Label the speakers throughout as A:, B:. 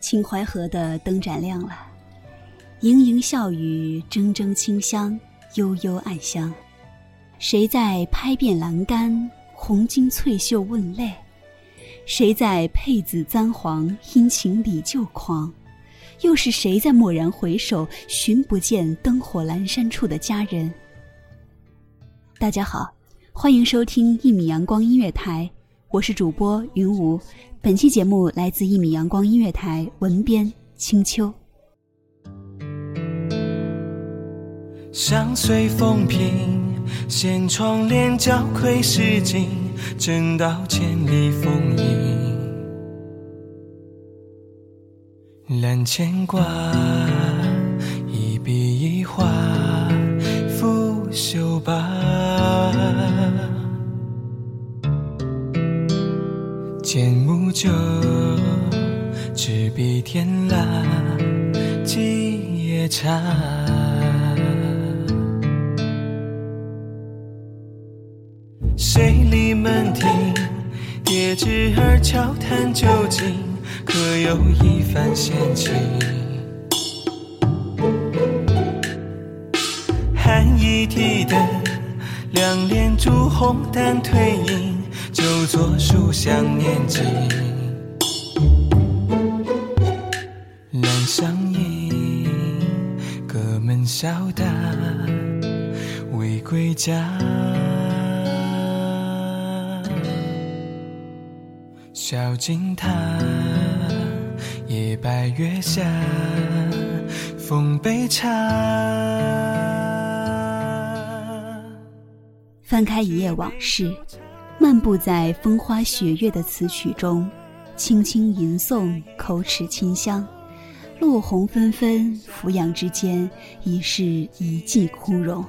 A: 秦淮河的灯盏亮了，盈盈笑语，铮铮清香，悠悠暗香。谁在拍遍栏杆，红巾翠袖问泪？谁在佩紫簪黄，殷勤礼旧狂？又是谁在蓦然回首，寻不见灯火阑珊处的佳人？大家好，欢迎收听一米阳光音乐台，我是主播云无。本期节目来自一米阳光音乐台，文编青秋。
B: 相随风平，掀窗帘，交愧诗经，正道千里风影。揽牵挂，一笔一画，拂袖罢。剑木酒，执笔天蜡，几夜茶。水里门庭，叠纸儿悄谈究竟，可有一番闲情？寒衣提灯，两帘烛红淡褪影，就坐书香念经。揽上影，隔门笑答，未归家。小径塔，夜白月下，奉杯茶。
A: 翻开一页往事，漫步在风花雪月的词曲中，轻轻吟诵，口齿清香。落红纷纷，俯仰之间，已是一季枯荣。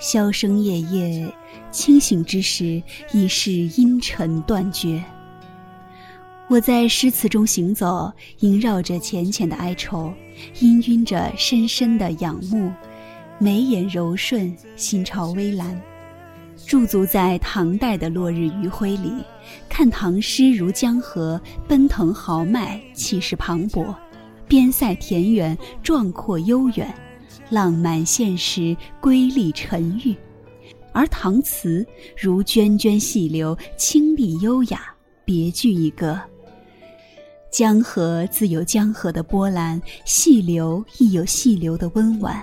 A: 箫声夜夜，清醒之时，已是阴沉断绝。我在诗词中行走，萦绕着浅浅的哀愁，氤氲着深深的仰慕，眉眼柔顺，心潮微澜。驻足在唐代的落日余晖里，看唐诗如江河，奔腾豪迈，气势磅礴，边塞田园，壮阔悠远，浪漫现实，瑰丽沉郁；而唐词如涓涓细流，清丽优雅，别具一格。江河自有江河的波澜，细流亦有细流的温婉。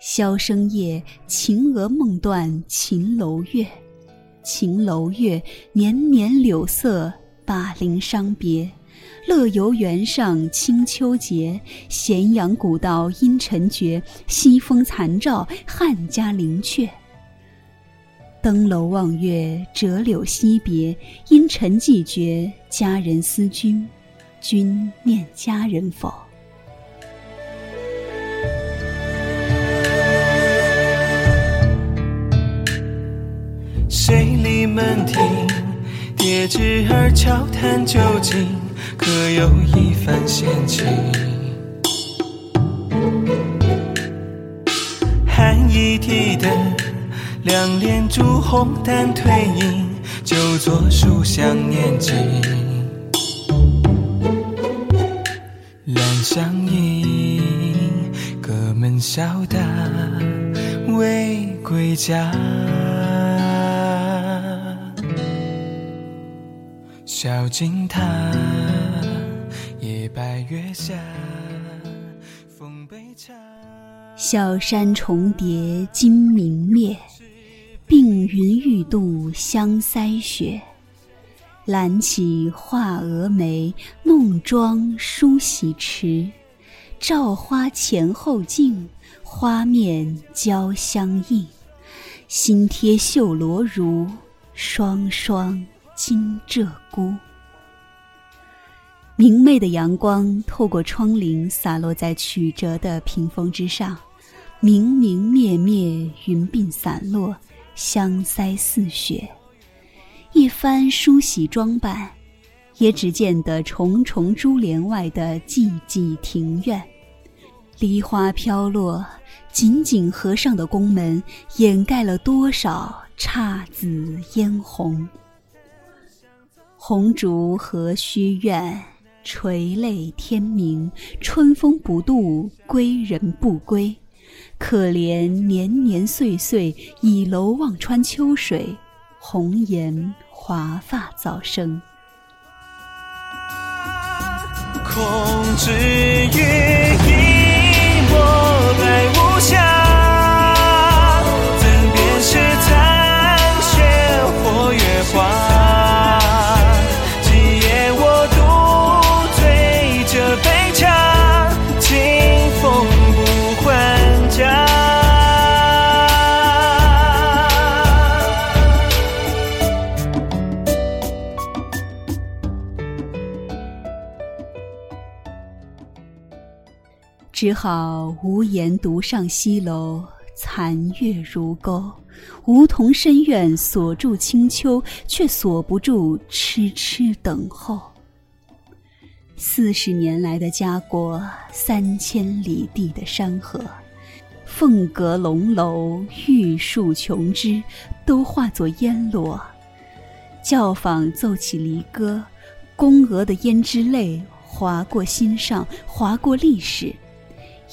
A: 箫声夜，秦娥梦断秦楼月。秦楼月，年年柳色，灞陵伤别。乐游原上清秋节，咸阳古道阴沉绝。西风残照，汉家陵阙。登楼望月，折柳惜别，因尘寂绝，佳人思君。君念佳人否？
B: 谁立门庭？叠纸儿悄谈究竟，可有一番闲情？寒衣提灯，两帘烛红淡褪影，就坐书香念经。两相迎，隔门笑答未归家。小径塔，夜白月下，风杯茶。
A: 小山重叠金明灭，碧云欲度香腮雪。揽起画蛾眉，弄妆梳洗迟。照花前后镜，花面交相映。新贴绣罗襦，双双金鹧鸪。明媚的阳光透过窗棂洒落在曲折的屏风之上，明明灭灭，云鬓散落，香腮似雪。一番梳洗装扮，也只见得重重珠帘外的寂寂庭院，梨花飘落，紧紧合上的宫门掩盖了多少姹紫嫣红。红烛何须怨？垂泪天明，春风不度，归人不归。可怜年年岁岁，倚楼望穿秋水，红颜华发早生。
B: 空知雨一抹
A: 只好无言独上西楼，残月如钩。梧桐深院锁住清秋，却锁不住痴痴等候。四十年来的家国，三千里地的山河，凤阁龙楼、玉树琼枝，都化作烟落。教坊奏起离歌，宫娥的胭脂泪划过心上，划过历史。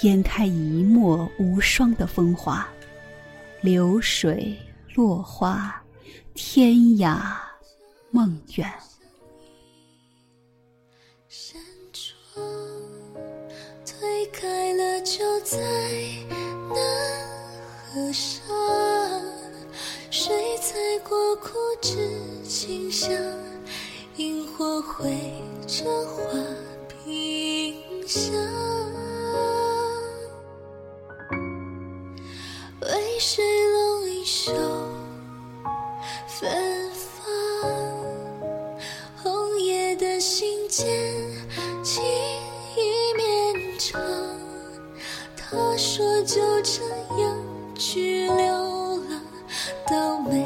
A: 淹开一抹无双的风华，流水落花，天涯梦远。
C: 山窗推开了，就在那河上，水彩过枯枝清香，萤火绘着画屏香。信笺，情意绵长。他说就这样去流浪，到美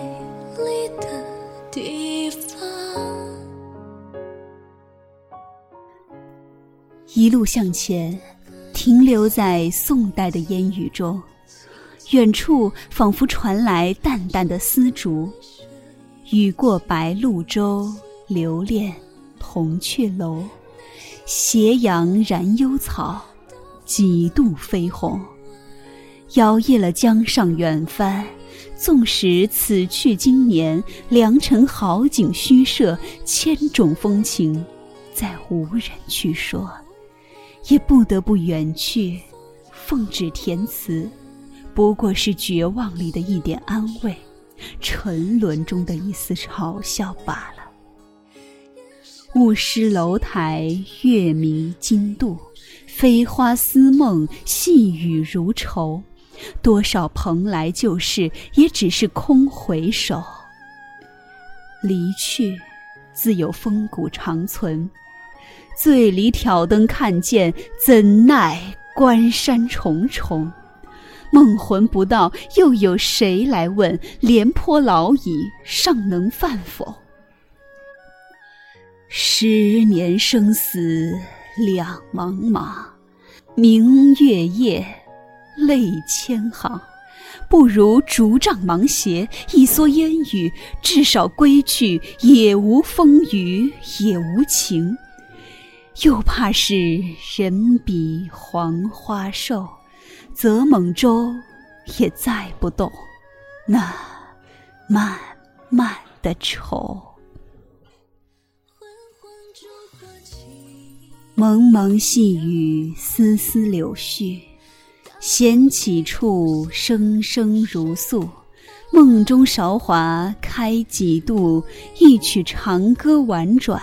C: 丽的地方。
A: 一路向前，停留在宋代的烟雨中。远处仿佛传来淡淡的丝竹，雨过白鹭洲，留恋红雀楼。斜阳染幽草，几度飞鸿，摇曳了江上远帆。纵使此去经年，良辰好景虚设，千种风情，再无人去说，也不得不远去，奉旨填词。不过是绝望里的一点安慰，沉沦中的一丝嘲笑罢了。雾失楼台，月迷津渡，飞花似梦，细雨如愁。多少蓬莱旧事，也只是空回首。离去，自有风骨长存。醉里挑灯看剑，怎奈关山重重。梦魂不到，又有谁来问？廉颇老矣，尚能饭否？十年生死两茫茫，明月夜，泪千行。不如竹杖芒鞋，一蓑烟雨，至少归去，也无风雨，也无晴。又怕是人比黄花瘦，则蒙舟也载不动那漫漫的愁。蒙蒙细雨，丝丝柳絮。闲起处，声声如诉。梦中韶华开几度？一曲长歌婉转，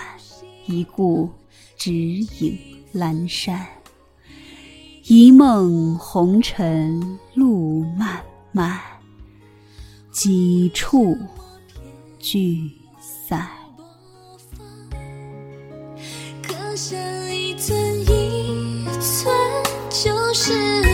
A: 一顾只影阑珊。一梦红尘路漫漫，几处聚散。
C: 剩一寸一寸旧时